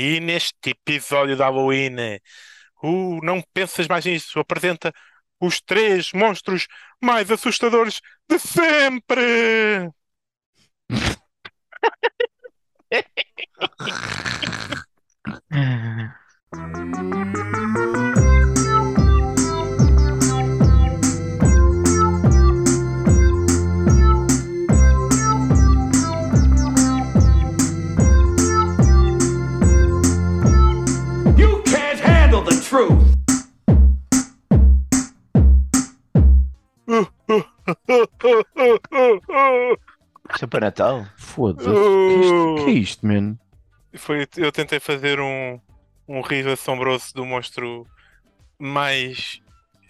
E neste episódio de Halloween, o Não Pensas Mais Nisso apresenta os três monstros mais assustadores de sempre! Isto é para Natal? Foda-se. Que, isto- que é isto, man? Foi, eu tentei fazer um, um riso assombroso do monstro mais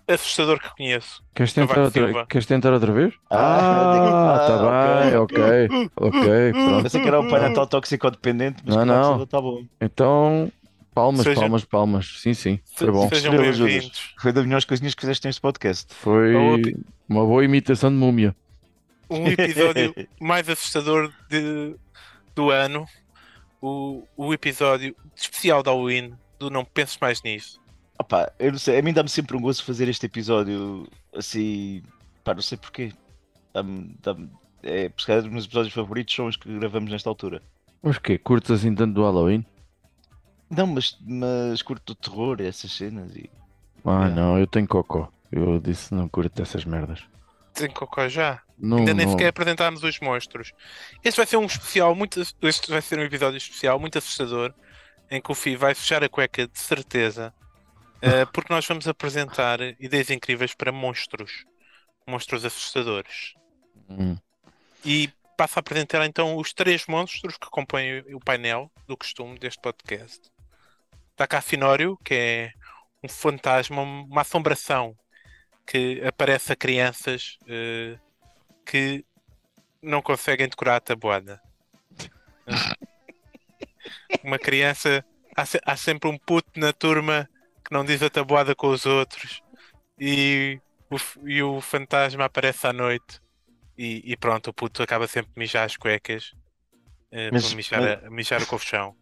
assustador que conheço. Queres tentar, outra, queres tentar outra vez? Ah, Ah, tá bem, ok. Ok, pronto. Pensei que era um Pai Natal toxicodependente, mas Não, não. Tá bom. Então, palmas, Seja- palmas, palmas. Sim, sim, foi bom. Sejam bem-vindos. Foi das melhores coisinhas que fizeste neste podcast. Foi Ouvi- uma boa imitação de múmia. Um episódio mais assustador de- do ano. O, o episódio especial de Halloween do Não Penses Mais Nisso. Opa, eu não sei, a mim dá-me sempre um gozo fazer este episódio assim. Pá, não sei porquê. Dá-me, dá-me, é, por calhar, os meus episódios favoritos são os que gravamos nesta altura. Mas que Curtes assim tanto do Halloween? Não, mas, mas curto o terror, essas cenas e. Ah, Yeah. não, eu tenho cocó. Eu disse não curto essas merdas. Tem cocó já. Não, Ainda nem não. sequer apresentámos os monstros. Este vai ser um especial muito. Este vai ser um episódio especial muito assustador. Em que o Fi vai fechar a cueca de certeza. eh, porque nós vamos apresentar ideias incríveis para monstros. Monstros assustadores. Hum. E passo a apresentar então os três monstros que compõem o painel do costume deste podcast. Está cá Finório, que é um fantasma, uma assombração que aparece a crianças eh, que não conseguem decorar a tabuada. Uma criança. Há, se- há sempre um puto na turma que não diz a tabuada com os outros e o, e o fantasma aparece à noite e, e pronto, o puto acaba sempre de mijar as cuecas eh, Mas- para mijar, a- a mijar o colchão.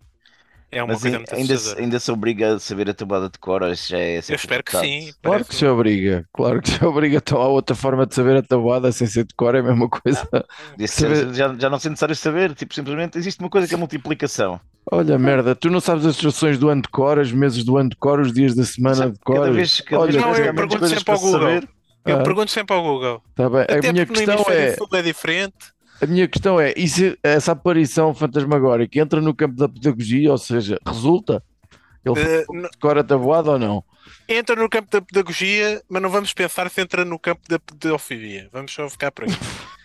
É uma Mas coisa ai- muito ainda, se- ainda se obriga a saber a tabuada de cor, isso já é Eu ser espero que sim. Claro que se obriga, claro que se obriga. Então há outra forma de saber a tabuada sem ser de cor, é a mesma coisa. Disse- Saber- já, já não é necessário saber, tipo, simplesmente existe uma coisa que é multiplicação. Olha, merda, tu não sabes as estações do ano de cor, os meses do ano de cor, os dias da semana de cor. Cada vez, cada Olha, vez Não, eu pergunto sempre ao Google. saber. Eu Ah. pergunto sempre ao Google. Tá bem. Até A minha questão é, sul é diferente. A minha questão é, e se essa aparição fantasmagórica entra no campo da pedagogia, ou seja, resulta? Ele Eh, n- decora tabuada ou não? entra no campo da pedagogia, mas não vamos pensar se entra no campo da pedofilia. Vamos só ficar por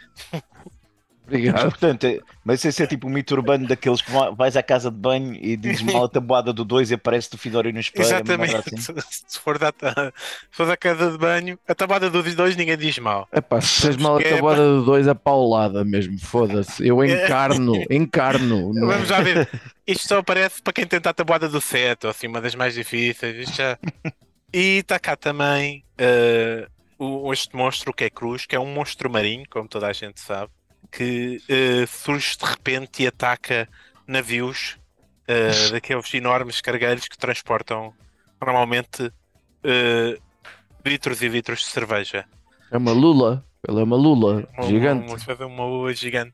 aí. Mas, Obrigado. portanto, é- mas esse é tipo um mito urbano daqueles que va- vais à casa de banho e dizes mal a tabuada do 2 e aparece-te o Fidório no espelho. é Exatamente. assim. Se for, da, se for da casa de banho, a tabada dos dois ninguém diz mal. Epá, se tens mal a é tabuada do 2, a paulada mesmo, foda-se. Eu encarno, encarno. Não- Vamos já ver. Isto só aparece para quem tenta a tabuada do 7, ou assim, uma das mais difíceis. Isto já... E está cá também o, este monstro que é Cruz, que é um monstro marinho, como toda a gente sabe, que eh, surge de repente e ataca navios eh, daqueles enormes cargueiros que transportam normalmente eh, litros e litros de cerveja. É uma lula. Ela é uma lula Uma, gigante. Uma, uma, uma lua gigante.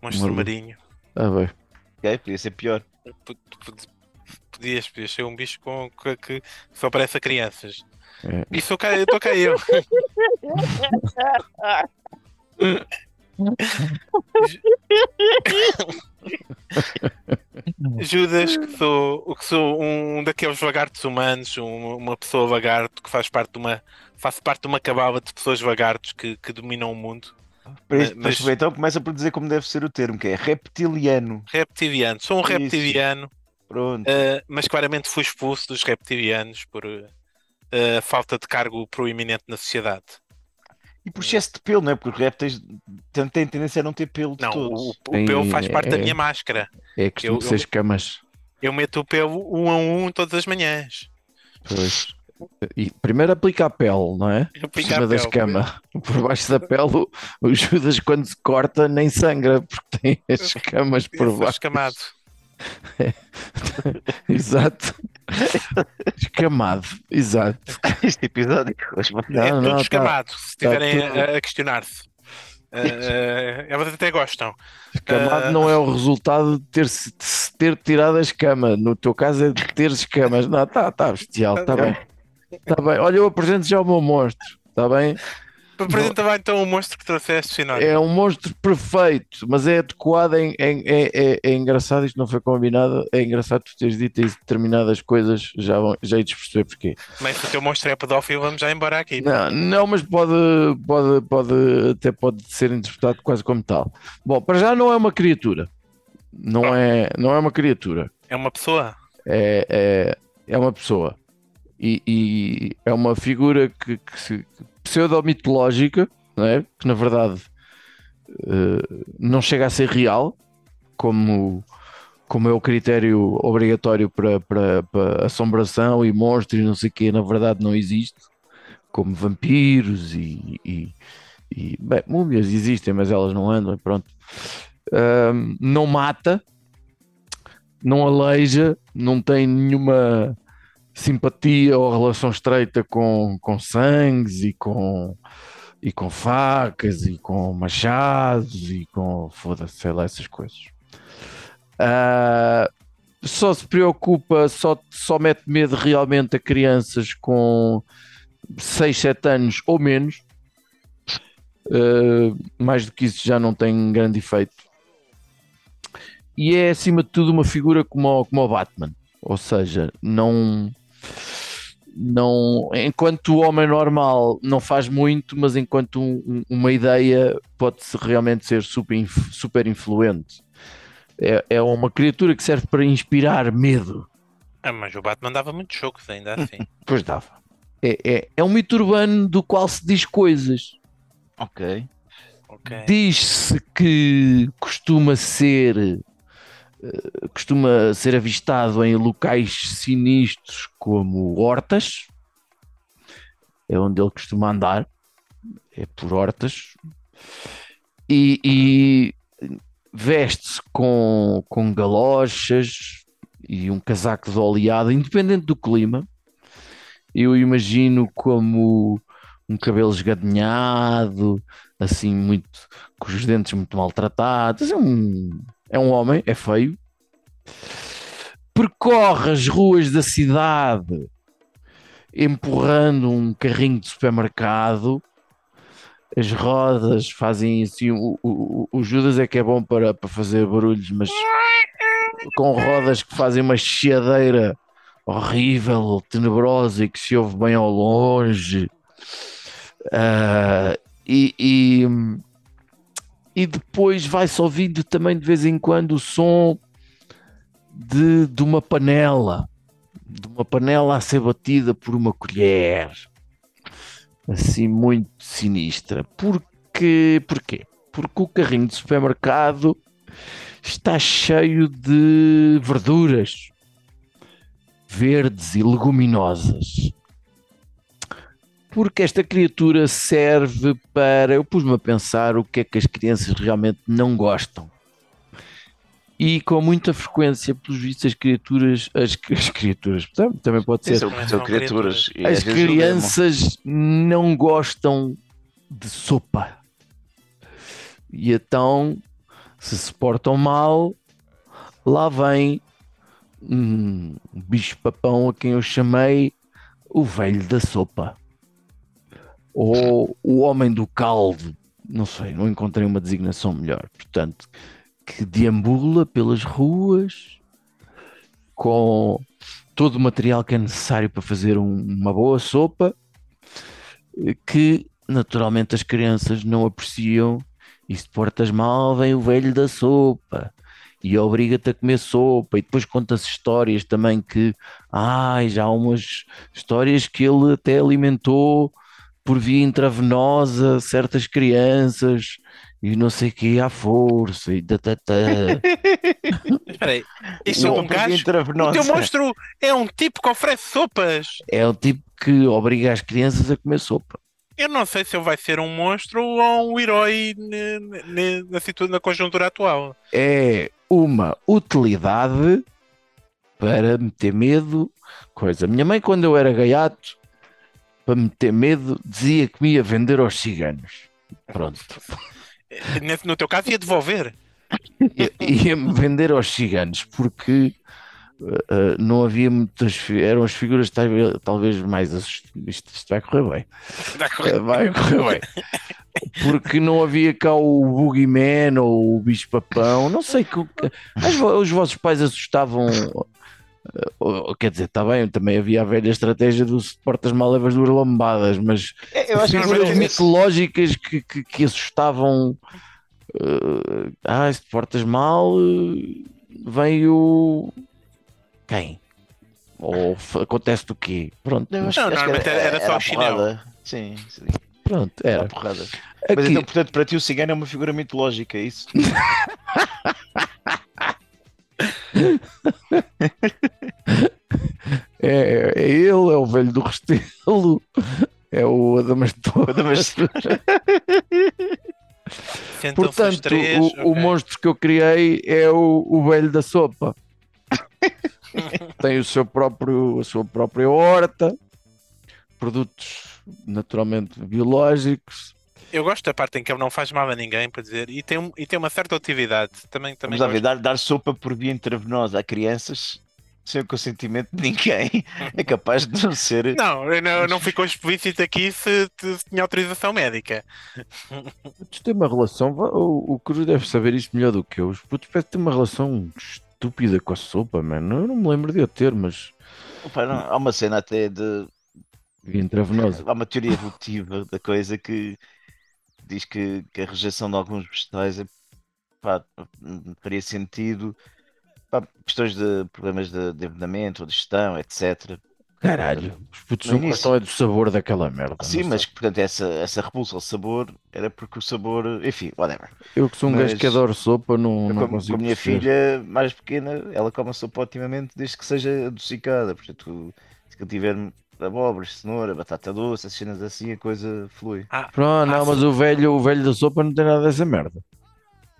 Monstro lua. marinho. Ah, bem. Ok, podia ser pior. P- Podias, podias ser um bicho com, que, que só parece a crianças. É. E sou cá, estou cá eu. Judas, que sou, que sou um daqueles lagartos humanos, um- uma pessoa lagarto que faz parte de uma, faço parte de uma cabala de pessoas lagartos que, que dominam o mundo. Mas- isto, mas... Então começa por dizer como deve ser o termo, que é reptiliano. Reptiliano, sou um Isso. reptiliano. Pronto. Uh, mas claramente fui expulso dos reptilianos por uh, falta de cargo proeminente na sociedade. E por excesso de pelo, não é? Porque os répteis têm têm tendência a não ter pelo de Não, o, todos. o Tem- pelo faz parte da é- minha máscara. É Eu- ser eu- escamas. Eu meto o pelo um a um todas as manhãs. Pois. E primeiro aplica a pele, não é? Eu Por cima da pele. escama. Por baixo da pele, o- o Judas, quando se corta, nem sangra, porque tem as escamas por baixo. escamado. Exato. Escamado. Exato. Este episódio. hoje Não, é tudo não, tá- escamado, se estiverem tudo- a, questionar-se. Uh, elas até gostam. Escamado Ah. não é o resultado de ter, se- de ter tirado a escama. No teu caso é de ter escamas. Não, tá, tá bestial, tá bem. Tá bem. Olha, eu apresento já o meu monstro. Tá bem? Apresenta lá então o monstro que trouxeste, Sinónimo. É um monstro perfeito, mas é adequado. Em, em- é, é, é engraçado, isto não foi combinado. É engraçado tu teres dito aí determinadas coisas. Já, vão- já ides perceber porquê. Mas se o teu monstro é pedófilo, vamos já embora aqui. Não, não, mas pode, pode, pode, até pode ser interpretado quase como tal. Bom, para já não é uma criatura. Não é, não é uma criatura. É uma pessoa? É, é, é uma pessoa. E, e é uma figura que, que se- pseudo-mitológica, é? que na verdade eh, não chega a ser real, como, como é o critério obrigatório para, para, para assombração e monstro e não sei o quê, na verdade não existe, como vampiros e, e, e bem, múmias existem, mas elas não andam, pronto. Ahm, não mata, não aleija, não tem nenhuma simpatia ou relação estreita com, com sangues e com, e com facas e com machados e com foda-se, sei lá, essas coisas. Ah, só se preocupa, só, só mete medo realmente a crianças com 6, 7 anos ou menos. Ah, mais do que isso já não tem grande efeito. E é acima de tudo uma figura como como o Batman. Ou seja, não. Não, enquanto o homem normal não faz muito, mas enquanto um- um- uma ideia pode -se realmente ser super, super influente. É, é uma criatura que serve para inspirar medo. Ah, mas o Batman dava muitos chocos ainda assim. Pois dava. É, é, é um mito urbano do qual se diz coisas. Ok. Ok. Diz-se que costuma ser costuma ser avistado em locais sinistros como hortas, é onde ele costuma andar, é por hortas, e, e veste-se com, com galochas e um casaco de oleado, independente do clima. Eu imagino como um cabelo esgadinhado, assim, muito com os dentes muito maltratados. É um, é um homem, é feio. Percorre as ruas da cidade empurrando um carrinho de supermercado. As rodas fazem assim. O, o, o Judas é que é bom para, para fazer barulhos, mas com rodas que fazem uma chiadeira horrível, tenebrosa e que se ouve bem ao longe. Ah, e, e, e depois vai-se ouvindo também de vez em quando o som de, de uma panela, de uma panela a ser batida por uma colher, assim muito sinistra. Porque, porquê? Porque o carrinho de supermercado está cheio de verduras verdes e leguminosas porque esta criatura serve para. Eu pus-me a pensar o que é que as crianças realmente não gostam. E com muita frequência, pelos vistos, as criaturas. As, as criaturas, tam- também pode ser. São, Também são são criaturas. As crianças não gostam de sopa. E então, se se portam mal, lá vem um bicho-papão a quem eu chamei o velho da sopa. Ou o homem do caldo. Não sei, não encontrei uma designação melhor. Portanto, que deambula pelas ruas com todo o material que é necessário para fazer um- uma boa sopa, que naturalmente as crianças não apreciam. E se portas mal, vem o velho da sopa e obriga-te a comer sopa. E depois conta-se histórias também que, ai, já há umas histórias que ele até alimentou por via intravenosa certas crianças e não sei o que à força e tatatá. Espera aí. Isto é um gajo. O teu monstro é um tipo que oferece sopas. é o tipo que obriga as crianças a comer sopa. Eu não sei se ele vai ser um monstro ou um herói na, na conjuntura atual. é uma utilidade para meter medo, coisa. Minha mãe, quando eu era gaiato, para meter medo, dizia que me ia vender aos ciganos. Pronto. No teu caso, ia devolver. Ia-me vender aos ciganos, porque uh, não havia muitas. Eram as figuras talvez, talvez mais assustadoras. Isto, isto vai correr bem. Correr. Uh, Vai correr bem. Porque não havia cá o Boogeyman ou o Bicho-Papão, não sei que. os vossos pais assustavam. Uh, uh, Quer dizer, está bem, também havia a velha estratégia do se portas mal levas duas lombadas, mas É, Eu acho que figuras isso- mitológicas que, que, que assustavam. eh, ah, se portas mal, eh, vem o. Quem? Ou acontece do quê? Pronto, Não, mas acho que normalmente era só o chinelo. porrada. Sim, sim, pronto, era era. porrada. Mas Aqui, então, portanto, para ti o cigano é uma figura mitológica, é isso? é, é ele, é o velho do Restelo, é o Adamastor. Portanto, três. o, o ok. monstro que eu criei é o, o velho da sopa. Tem o seu próprio, a sua própria horta, produtos naturalmente biológicos. Eu gosto da parte em que ele não faz mal a ninguém, para dizer, e tem, um- e tem uma certa atividade. Também, também Vamos lá ver, gosto. dar, dar sopa por via intravenosa a crianças sem o consentimento de ninguém é capaz de não ser. Não, não, não ficou explícito aqui se, se tinha autorização médica. Putos têm uma relação. O, o Cruz deve saber isso melhor do que eu. Os putos parecem ter uma relação estúpida com a sopa, mano. Eu não me lembro de eu ter, mas Opa, não, há uma cena até de. intravenosa. Há uma teoria evolutiva da coisa que diz que, que a rejeição de alguns vegetais é, pá, faria sentido. Pá, questões de problemas de, de envenenamento ou de gestão, etc. Caralho, os putos No não início- gostam é do sabor daquela merda. Sim, não mas portanto, essa, essa repulsa ao sabor era porque o sabor. Enfim, whatever. eu que sou um gajo mas- que adoro sopa, não, Eu não com, consigo com a minha perceber. filha mais pequena, ela come a sopa otimamente desde que seja adocicada. Portanto, se eu tiver abóboras, cenoura, batata doce, as cenas assim, a coisa flui. Pronto, não, Ah, mas o velho, o velho da sopa não tem nada dessa merda.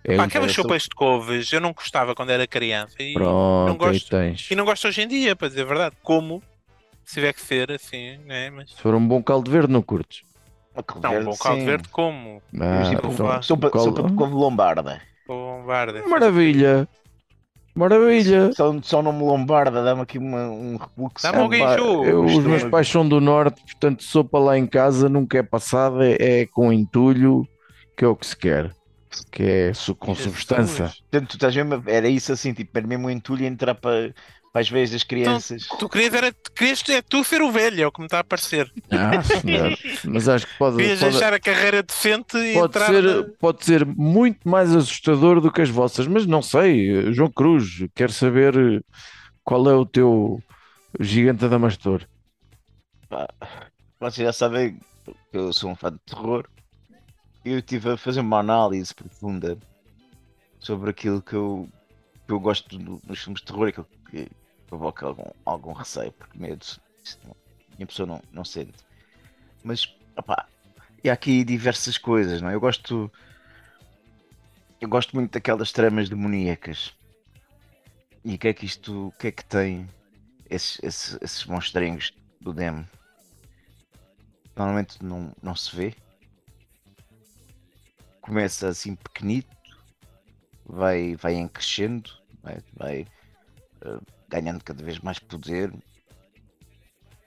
É Pá, um- aquelas sopas de couves eu não gostava quando era criança e, Pronto, não gosto. e não gosto hoje em dia, para dizer a verdade. Como, se tiver que ser assim, né? Mas Se for um bom caldo verde, não curtes. Uma couve não, um verde, bom caldo sim. verde, como? Ah, Tipo, então, sopa, caldo- sopa de couve lombarda. Bombarda. Maravilha, maravilha. Só, só nome lombarda dá-me aqui uma- um refluxo. Dá-me alguém Pá, eu- os meus pais são do norte, portanto, sopa lá em casa nunca é passada, é com entulho, que é o que se quer, que é su- com substância. Portanto, tu estás mesmo, era isso assim, tipo, era mesmo um entulho entrar para, para as veias das crianças. Tu querias, era, querias é tu ser o velho, é o que me está a parecer. Ah, senhor. Mas acho que pode, Querias pode, deixar a carreira decente e pode entrar ser, na- pode ser muito mais assustador do que as vossas, mas não sei. João Cruz, quero saber qual é o teu gigante Adamastor. Vocês já sabem que eu sou um fã de terror. Eu estive a fazer uma análise profunda sobre aquilo que eu, que eu gosto nos filmes de terror aquilo que provoca algum, algum receio, porque medo não, minha pessoa não, não sente. Mas, opá, e há aqui diversas coisas, não é? Eu gosto. Eu gosto muito daquelas tramas demoníacas. E o que é que isto. O que é que tem esses, esses, esses monstrinhos do demo? normalmente não, não se vê. Começa assim pequenito, vai, vai em crescendo, vai, vai, eh, ganhando cada vez mais poder.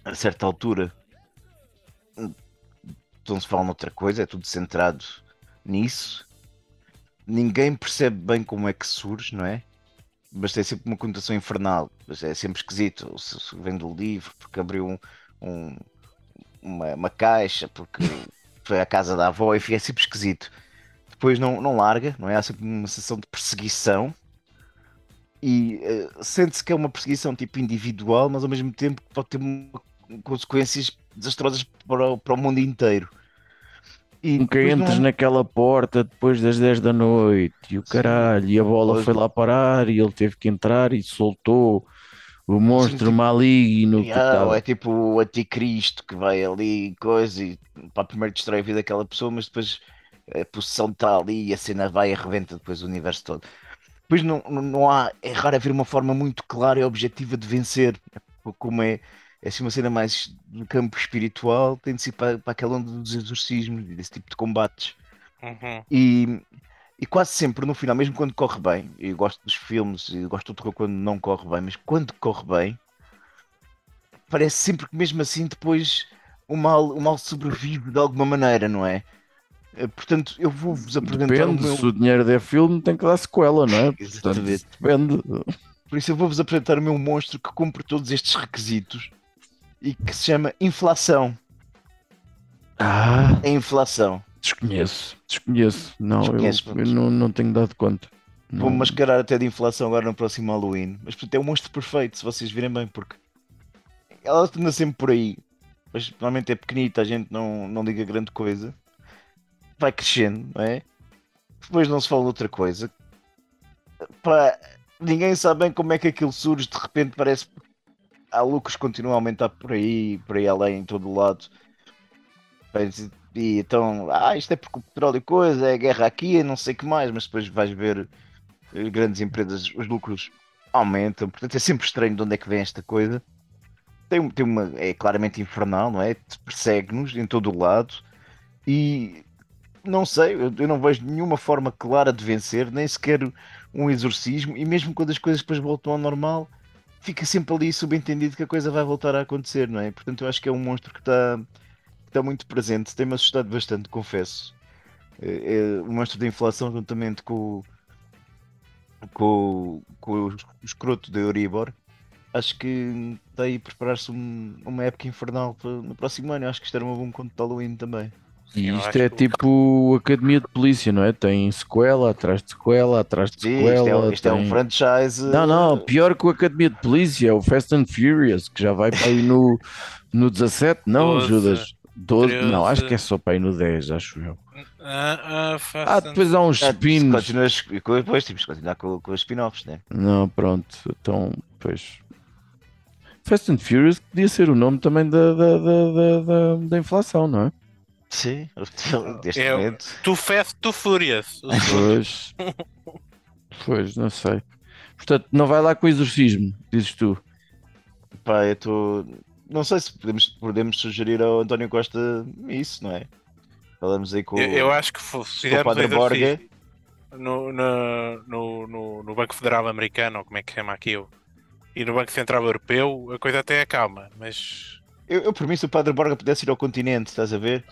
A certa altura não se fala noutra coisa, é tudo centrado nisso. Ninguém percebe bem como é que surge, não é? Mas tem sempre uma conotação infernal, mas é sempre esquisito. Se, vem do livro, porque abriu um, um, uma, uma caixa porque foi à casa da avó e é sempre esquisito. Depois não, não larga, não é? Há sempre uma sensação de perseguição e eh, sente-se que é uma perseguição tipo individual, mas ao mesmo tempo pode ter consequências desastrosas para o, para o mundo inteiro. E Nunca entres não- naquela porta depois das 10 da noite e o caralho, e a bola Pois. foi lá parar e ele teve que entrar e soltou o monstro tipo- maligno Ah, estava. é tipo o anticristo que vai ali coisa e para primeiro destrói a vida daquela pessoa, mas depois a possessão está ali e a cena vai e arrebenta depois o universo todo. Depois não, não- não há, é raro haver uma forma muito clara e objetiva de vencer. Como é, é assim uma cena mais no campo espiritual, tem de ser para, para aquela onda dos exorcismos e desse tipo de combates. Uhum. E, e quase sempre no final, mesmo quando corre bem, eu gosto dos filmes e gosto do terror quando não corre bem, mas quando corre bem, parece sempre que mesmo assim depois o mal, o mal sobrevive de alguma maneira, não é? Eh, Portanto, eu vou-vos apresentar Depende, o meu. se o dinheiro der filme, tem que dar sequela, não é? Portanto, depende. Por isso eu vou-vos apresentar o meu monstro que cumpre todos estes requisitos e que se chama inflação. Ah, A inflação. desconheço, desconheço. Não, eu, Desconheces, eu pronto. não, não tenho dado conta. Vou-me Não- mascarar até de inflação agora no próximo Halloween. Mas portanto, é o monstro perfeito, se vocês virem bem, porque ela anda sempre por aí. Mas normalmente é pequenita, a gente não, não liga grande coisa. Vai crescendo, não é? Depois não se fala outra coisa. Pá, ninguém sabe bem como é que aquilo surge, de repente parece há lucros que continuam a aumentar por aí, por aí além, em todo o lado. E então, ah, isto é porque o petróleo e coisa, é guerra aqui, é não sei o que mais, mas depois vais ver eh, grandes empresas, os lucros aumentam, portanto é sempre estranho de onde é que vem esta coisa. Tem, tem uma, é claramente infernal, não é? Persegue-nos em todo o lado e não sei, eu, não vejo nenhuma forma clara de vencer, nem sequer um exorcismo, e mesmo quando as coisas depois voltam ao normal, fica sempre ali subentendido que a coisa vai voltar a acontecer, não é? Portanto, eu acho que é um monstro que está está muito presente, tem-me assustado bastante, confesso. É, é o monstro da inflação, juntamente com, com, com o escroto da Euribor, acho que está aí a preparar-se um- uma época infernal para- no próximo ano. Acho que isto era um bom conto de Halloween também. E isto é que- tipo academia de polícia, não é? Tem sequela atrás de sequela, atrás de Sim, sequela. isto, é, um- isto é um tem- franchise. Não, não, pior que o Academia de Polícia, é o Fast and Furious, que já vai para aí no, no 17, não, Doze, Judas? 12, não, acho que é só para aí no 10, acho eu. Ah, ah, Ah, depois há uns Ah, co- Depois temos que continuar com, com os spin-offs, né? Não, pronto, então, pois. Fast and Furious podia ser o nome também da, da, da, da, da inflação, não é? Sim, neste É o- momento. Too Fast, Too Furious. O. Pois. Pois, não sei. Portanto, não vai lá com o exorcismo, dizes tu. Pá, eu estou. Não sei se podemos, podemos sugerir ao António Costa isso, não é? Falamos aí com, Eu, eu acho que se fizermos Padre Borga. no, no, no, no Banco Federal Americano, ou como é que chama aquilo, e no Banco Central Europeu, a coisa até acalma, mas Eu, eu por mim, se o Padre Borga pudesse ir ao continente, estás a ver?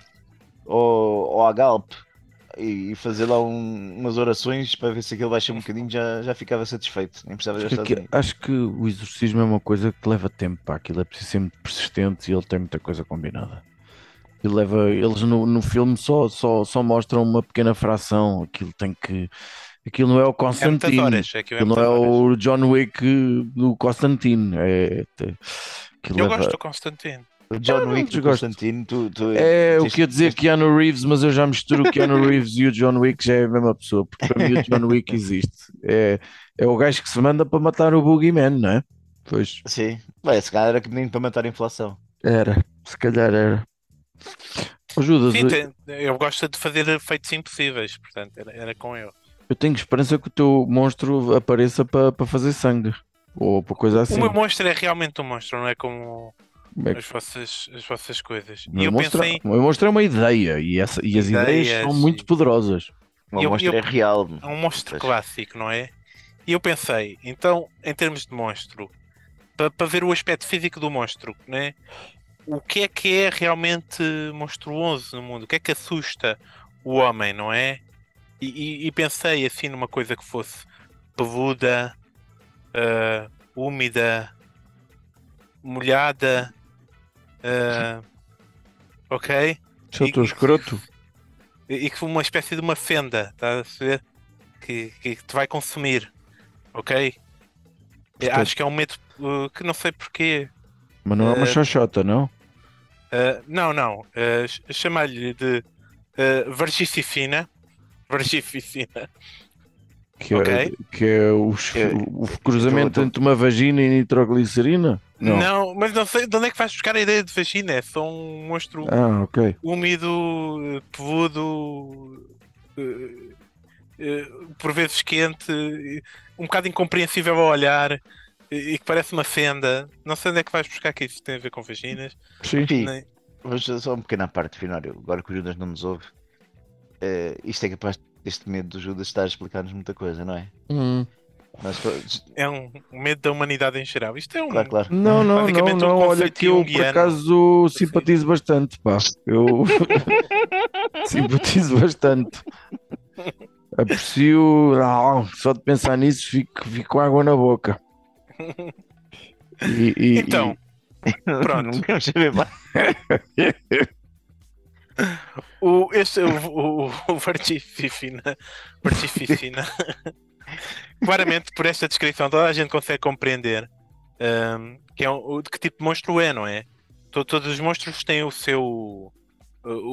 Ou, ou à Galp e, e fazer lá um- umas orações para ver se aquilo baixa um bocadinho, já, já ficava satisfeito. Nem precisava Acho estar que, acho que o exorcismo é uma coisa que leva tempo, pá. Aquilo é preciso ser muito persistente e ele tem muita coisa combinada. Ele leva, eles no, no filme só, só, só mostram uma pequena fração. Aquilo tem que. Aquilo não é o é Constantine. horas. Aquilo é Aquilo não muitas é horas. o John Wick do Constantine. É, te- aquilo Eu leva- gosto do Constantino. O John não Wick do. Constantino, tu, tu É, eu tens- queria dizer tens- Keanu Reeves, mas eu já misturo o Keanu Reeves e o John Wick já é a mesma pessoa, porque para mim o John Wick existe. É, é o gajo que se manda para matar o Boogeyman, não é? Pois, Sim, Bem, esse cara era que menino para matar a inflação. era, se calhar era. Ô, Judas, Sim, eu, tem- eu gosto de fazer feitos impossíveis, portanto, era, era com eu. eu tenho esperança que o teu monstro apareça para para fazer sangue, ou para coisa assim. O meu monstro é realmente um monstro, não é como Como é que- as vossas, as vossas coisas. E eu monstro, pensei, monstro é uma ideia, e, essa, e as ideias, Ideias são muito e- poderosas. O Eu- monstro eu- é real. é um monstro clássico, não é? E eu pensei, então, em termos de monstro, para ver o aspecto físico do monstro, né? o que é que é realmente monstruoso no mundo? O que é que assusta o homem, não é? E, e- e pensei assim numa coisa que fosse peluda, ah, úmida, molhada, ah, ok? Sou teu e- escroto. e que uma espécie de uma fenda, estás a ver? Que, que te vai consumir, ok? Portanto- Acho que é um medo uh, que não sei porquê. Mas não é uma Eh, xoxota, não? Uh, não, não. Uh, ch- Chamar-lhe de uh. Vargificina. Que é, ok. que é os- Eu- o cruzamento entre uma vagina e nitroglicerina? Não. mas não sei de onde é que vais buscar a ideia de vagina. É só um monstro Ah, ok. úmido, uh, peludo. uh, eh, por vezes quente, eh, um bocado incompreensível ao olhar eh, e que parece uma fenda. Não sei onde é que vais buscar que isso tem a ver com vaginas. Sim. Sim, nem- mas só uma pequena parte final. eu- Agora que o Judas não nos ouve, eh, isto é capaz, este medo do Judas estar a explicar-nos muita coisa, não é? Hum. Mas, É um, medo da humanidade em geral. Isto é um. claro, claro. Não, não, não, um não. Olha que eu por acaso simpatizo bastante, pá. Eu simpatizo bastante. Aprecio. Ah, só de pensar nisso fico, fico com água na boca. E, e- Então, Pronto. não saber mais. o, este, o, o, o Vargififina, Vargififina, claramente por esta descrição toda a gente consegue compreender hum, que é um, o- de que tipo de monstro é, não é? To- Todos os monstros têm o seu o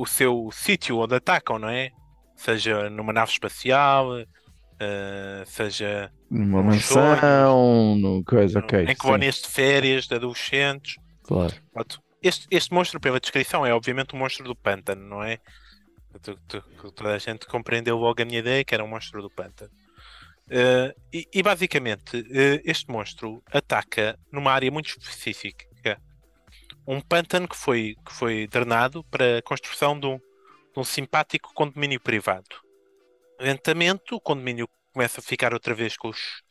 o seu sítio onde atacam, não é? Seja numa nave espacial, eh, seja numa mansão, no coisa, ok. em colónias de férias de adolescentes. claro. Este, este monstro, pela descrição, é obviamente um monstro do pântano, não é? Toda a gente compreendeu logo a minha ideia que era um monstro do pântano. Eh, e, e, basicamente, eh, este monstro ataca numa área muito específica. Um pântano que foi, que foi drenado para a construção de um, de um simpático condomínio privado. Lentamente, o condomínio começa a ficar outra vez com os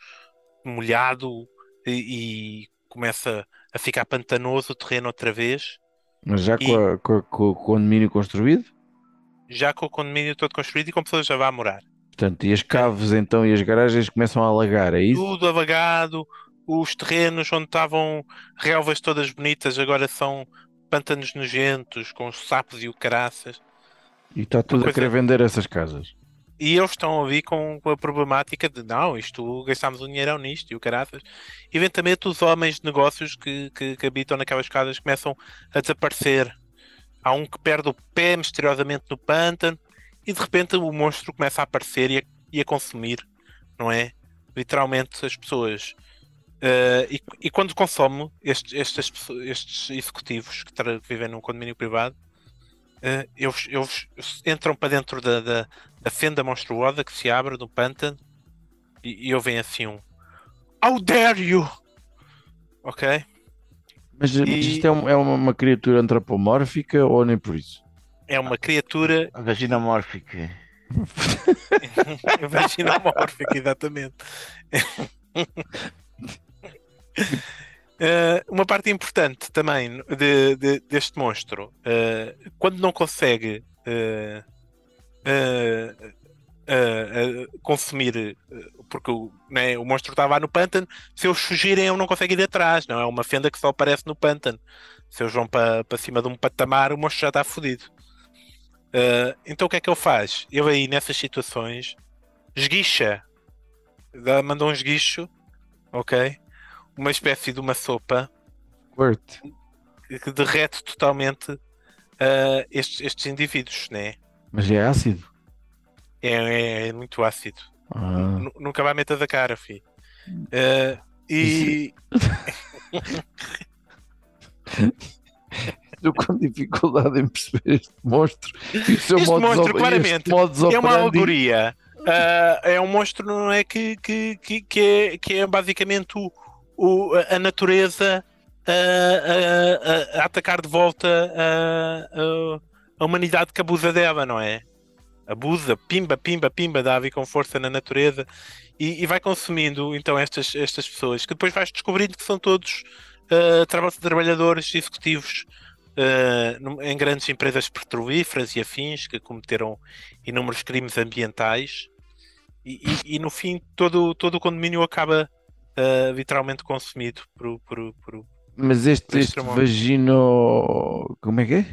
molhado e, e começa a ficar pantanoso o terreno outra vez, Mas já E- com, a- com com o condomínio construído? já com o condomínio todo construído e com pessoas já vá a morar. Portanto, e as caves então e as garagens começam a alagar, é isso? Tudo alagado, os terrenos onde estavam relvas todas bonitas agora são pântanos nojentos, com os sapos e o caraças. E está tudo a coisa- querer vender essas casas. E eles estão ali com, com a problemática de não, isto gastámos um dinheirão nisto e o caraças. Eventualmente os homens de negócios que, que, que habitam naquelas casas começam a desaparecer. Há um que perde o pé misteriosamente no pântano e de repente o monstro começa a aparecer e a, e a consumir, não é? Literalmente as pessoas. Eh, e, e quando consome estes, pessoas- estes executivos que, vivem num condomínio privado, eh, eles, eles entram para dentro da, da, da fenda monstruosa que se abre no pântano e, e ouvem assim um How dare you! Ok? Mas, mas E- isto é, um- é uma, uma criatura antropomórfica ou nem por isso? É uma criatura Vaginomórfica. vaginomórfica, exatamente. Eh, uma parte importante também de- de- deste monstro, eh, quando não consegue eh, consumir, porque o, né, o monstro estava no pântano, se eles fugirem, ele não consegue ir atrás, não é uma fenda que só aparece no pântano. Se eles vão para para cima de um patamar, o monstro já está fodido. Eh, então o que é que ele faz? Ele aí nessas situações esguicha, dá- manda um esguicho, ok? Uma espécie de uma sopa Kurt. que derrete totalmente eh, estes, estes indivíduos, né? Mas é ácido? É, é- é muito ácido. Ah, Nu- Nunca vai meter da cara, filho. Eh, e Estou com dificuldade em perceber este monstro. E o seu Este modus monstro, claramente, modus é uma alegoria. Ah, é um monstro, não é? Que, que, que, que, é, que é basicamente o, o- a natureza a, a- a- atacar de volta a, a- humanidade que abusa dela, não é? Abusa, pimba, pimba, pimba, dá a vir com força na natureza e, e vai consumindo então estas, estas pessoas que depois vais descobrindo que são todos traba- trabalhadores executivos num- em grandes empresas petrolíferas e afins que cometeram inúmeros crimes ambientais e, e- e, no fim todo, todo o condomínio acaba ah, literalmente consumido por, por, por, Mas este, Por este este vagino. Como é que é?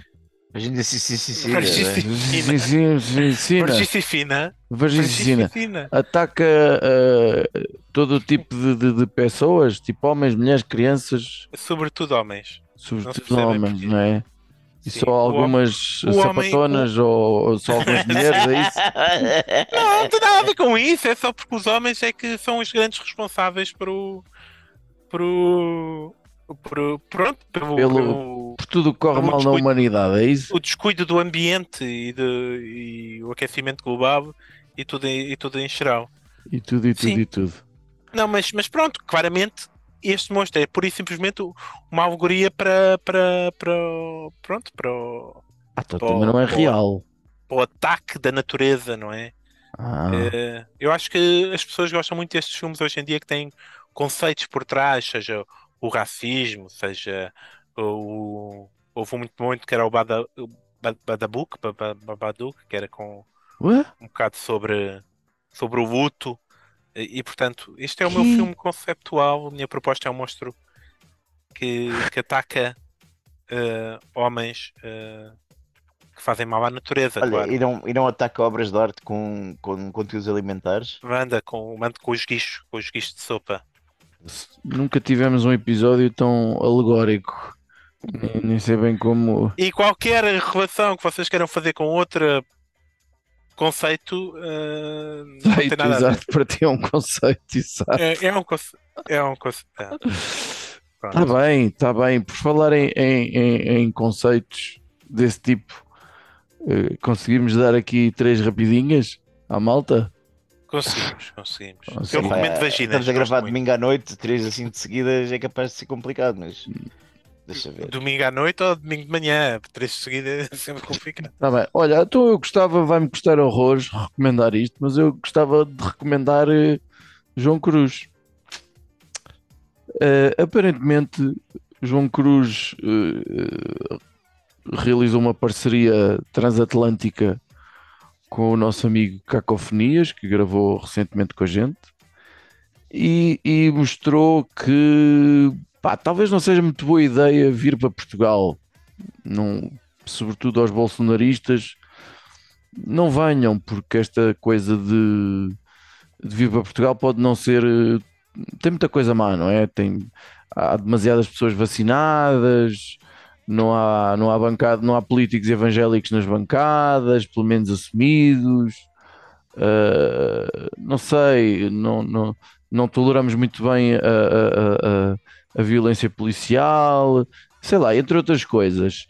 Vargicina. Vagicina. Vargicina. Ataca ah, todo o tipo de, de- de pessoas, tipo homens, mulheres, crianças, Sobretudo homens. Sobretudo percebe homens, porquê. não é? E Sim, só algumas homem- sapatonas ou, ou só algumas mulheres, é isso? Não, não tem nada a ver com isso, é só porque os homens é que são os grandes responsáveis por o. por o. por o- pronto, pelo, Pelo- pelo- Por tudo que corre mal na descuido. humanidade, é isso? o descuido do ambiente e, de- e o aquecimento global e tudo em, e tudo em geral. E tudo, e tudo, Sim. e tudo. Não, mas, mas pronto, claramente este monstro é pura e simplesmente uma alegoria para, para, para, o- pronto, para, o, Ah, então também não é pô. real. para o ataque da natureza, não é? Ah, Eh, eu acho que as pessoas gostam muito destes filmes hoje em dia que têm conceitos por trás, seja o racismo, seja o. Houve muito muito que era o Bada, o Ba- Badabook, Ba- Ba- Babadook, que era com um bocado sobre, sobre o luto. E, e, portanto, este é o meu Que- filme conceptual. A minha proposta é um monstro que, que ataca eh, homens eh, que fazem mal à natureza, Olha, claro. e não, e não ataca obras de arte com, com conteúdos alimentares? Manda com, manda com os guichos, com os guichos de sopa. Nunca tivemos um episódio tão alegórico. Nem, sei bem como. E qualquer relação que vocês queiram fazer com outro conceito eh, não tem Feito, nada exato, para ti é um conceito, exato. É, é um conce- é um conce- é. Está bem, está bem. Por falar em, em, em- em conceitos desse tipo, eh, conseguimos dar aqui três rapidinhas à malta? Conseguimos, conseguimos. Ah, Eu recomendo Pá, vaginas. Estamos a gravar muito. domingo à noite, três assim de seguidas, é capaz de ser complicado, mas deixa ver. Domingo à noite ou domingo de manhã? Três de seguida é sempre complicado. Está bem. Olha, então eu gostava, vai-me custar horrores recomendar isto, mas eu gostava de recomendar eh, João Cruz. Eh, aparentemente, João Cruz eh, realizou uma parceria transatlântica com o nosso amigo Cacofonias, que gravou recentemente com a gente, e, e mostrou que pá, talvez não seja muito boa ideia vir para Portugal. Sobretudo aos bolsonaristas, não venham, porque esta coisa de, de vir para Portugal pode não ser. eh, Tem muita coisa má, não é? Tem, há demasiadas pessoas vacinadas, não há, não há bancada, não há políticos evangélicos nas bancadas, pelo menos assumidos. eh, não sei, não, não, não toleramos muito bem a, a- a- a- violência policial, sei lá, entre outras coisas.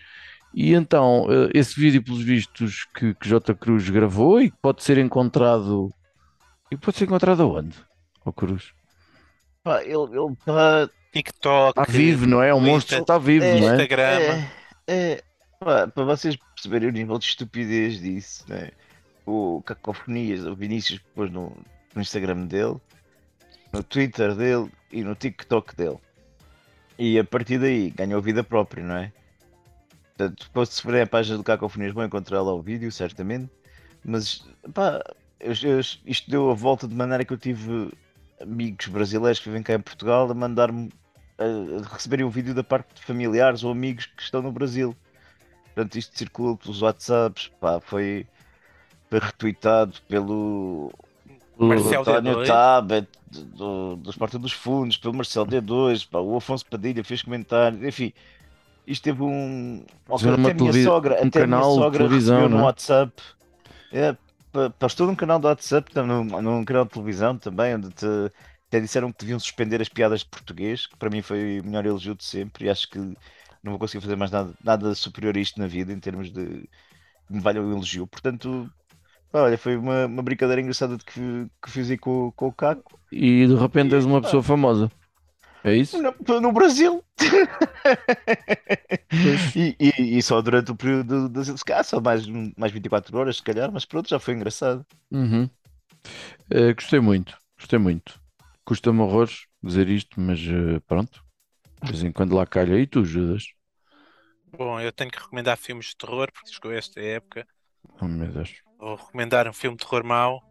E então, eh, esse vídeo, pelos vistos, que, que J. Cruz gravou e que pode ser encontrado. E pode ser encontrado aonde? Ó Cruz. Pá, ele ele está. TikTok, Está vivo, não é? O monstro está vivo, é, não é? Instagram. É, é, pá, para vocês perceberem o nível de estupidez disso, né? o Cacofonias, o Vinícius pôs no, no Instagram dele, no Twitter dele e no TikTok dele. E a partir daí ganhou vida própria, não é? Portanto, depois se forem à página do Cacofonias vão encontrar lá o vídeo, certamente. Mas, pá, eu- eu- isto deu a volta de maneira que eu tive amigos brasileiros que vivem cá em Portugal a mandar-me a a receberem um vídeo da parte de familiares ou amigos que estão no Brasil. Portanto, isto circula pelos WhatsApps, pá, foi, foi retweetado pelo Marcelo António D2. Tabet, do, dos Porta dos Fundos, pelo Marcelo D2, pá, o Afonso Padilha fez comentários, enfim. Isto teve um. Até a minha sogra, um até a minha canal de sogra televisão, recebeu no é? WhatsApp. É, pa- postou num canal do WhatsApp, num, num canal de televisão também, onde te, até disseram que deviam suspender as piadas de português, que para mim foi o melhor elogio de sempre, e acho que não vou conseguir fazer mais nada, nada superior a isto na vida em termos de que me valha o elogio. Portanto, olha, foi uma, uma brincadeira engraçada de que, que fiz aí com, com o Caco. E de repente és uma pessoa famosa. É isso? No, no Brasil! e, e, e só durante o período das se calhar só mais, mais 24 horas, se calhar, mas pronto, já foi engraçado. Uhum. Eh, gostei muito, gostei muito. Custa-me horrores dizer isto, mas eh, pronto. De vez em quando lá calha e tu ajudas. Bom, eu tenho que recomendar filmes de terror, porque chegou esta época. Oh meu Deus. Vou recomendar um filme de terror mau.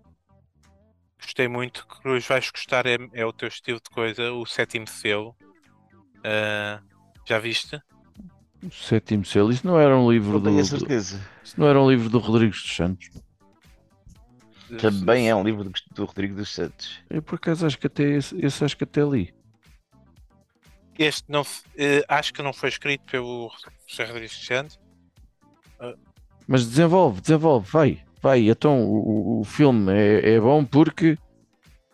Gostei muito. Cruz, vais gostar, é, é o teu estilo de coisa. O Sétimo Selo. Ah, já viste? O sétimo selo, isso não era um livro Não do, tenho a do- certeza. isso não era um livro do Rodrigues dos Santos. Também é um livro do, do Rodrigo dos Santos. Eu por acaso acho que até esse, esse acho que até li. Este não, eh, acho que não foi escrito pelo José Rodrigues de Santos. Mas desenvolve, desenvolve, vai, vai. Então o, o- filme é, é bom porque.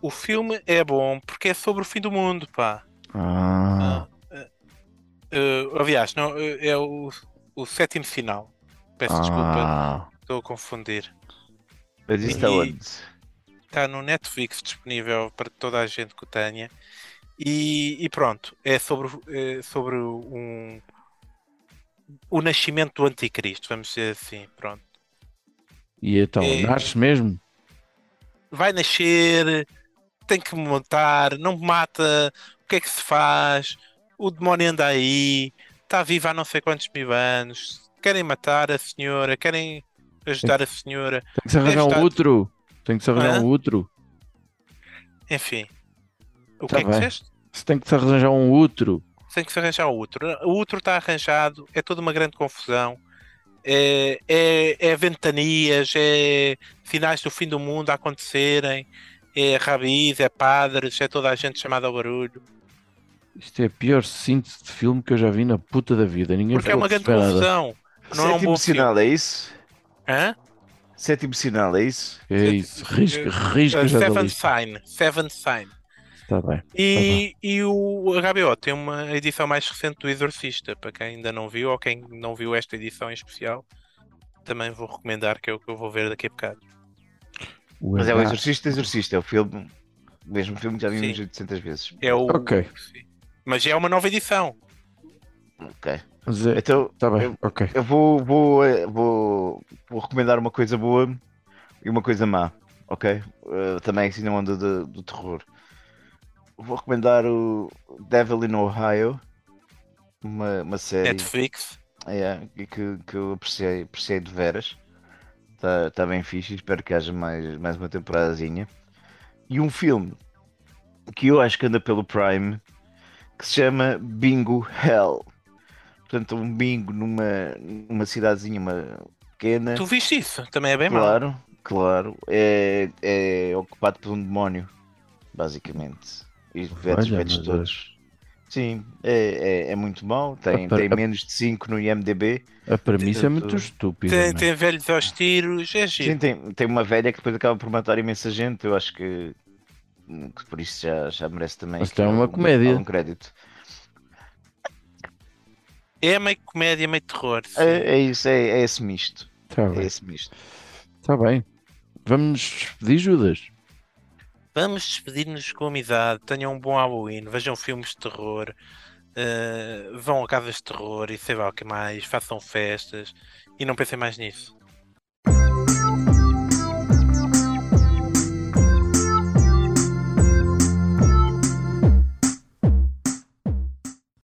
O filme é bom porque é sobre o fim do mundo, pá. Ah, Eh, aliás, não, eh, é o, o sétimo final. Peço desculpa, ah. estou a confundir. Mas isso está E- onde? está no Netflix disponível para toda a gente que o tenha. E, e pronto, é sobre, é sobre um, o nascimento do anticristo, vamos dizer assim, pronto. E então, É. nasce mesmo? Vai nascer, tem que montar, não mata, o que é que se faz? O demónio anda aí, está vivo há não sei quantos mil anos, querem matar a senhora, querem ajudar a senhora, Tem que se arranjar um outro. Tem que se arranjar um outro. enfim. O Tá que é que bem. disseste? Se tem que se arranjar um outro. Tem que se arranjar outro. O outro está arranjado, é toda uma grande confusão. É, é, é ventanias, é sinais do fim do mundo a acontecerem, é rabis, é padres, é toda a gente chamada ao barulho. Isto é a pior síntese de filme que eu já vi na puta da vida. Ninguém Porque é uma grande confusão. Não é um Sétimo bom filme. sinal, é isso? Hã? Sétimo sinal, é isso? É isso. Risca, risca Uh, Seven. Sign. Seven Sign. Está bem. E, e o HBO tem uma edição mais recente do Exorcista, para quem ainda não viu ou quem não viu esta edição em especial, também vou recomendar que é o que eu vou ver daqui a bocado. O Mas é o Exorcista, Exorcista, é o filme, o mesmo filme que já vimos Sim. 800 vezes. É o... Ok. Sim. Mas é uma nova edição. Ok. É- Então, Tá bem, eu, ok. eu vou, vou, eh, vou, vou recomendar uma coisa boa e uma coisa má, ok? Eh, também assim na onda do terror. Vou recomendar o Devil in Ohio, uma, uma série Netflix. é, que, que eu apreciei, apreciei de veras. Está tá bem fixe, espero que haja mais, mais uma temporadazinha. E um filme que eu acho que anda pelo Prime que se chama Bingo Hell. Portanto, um bingo numa, numa cidadezinha uma pequena. Tu viste isso? Também é bem mau. claro, claro. É, é ocupado por um demónio, basicamente. E os efeitos Olha, meu todos. Sim, é, é, é muito mau. Tem, Apar- tem ap- menos de 5 no IMDB. A premissa é muito estúpida. Tem, não é? tem velhos aos tiros, é giro. Sim, tem, tem uma velha que depois acaba por matar imensa gente. Eu acho que, que por isso já, já merece também. Mas tem uma algum- comédia. algum crédito. É meio comédia, meio terror. É, é isso, é, é esse misto. Tá É bem, esse misto. tá bem. Vamos despedir, Judas. Vamos despedir-nos com amizade. Tenham um bom Halloween. Vejam filmes de terror. eh, vão a casas de terror e sei lá o que mais. Façam festas. E não pensem mais nisso.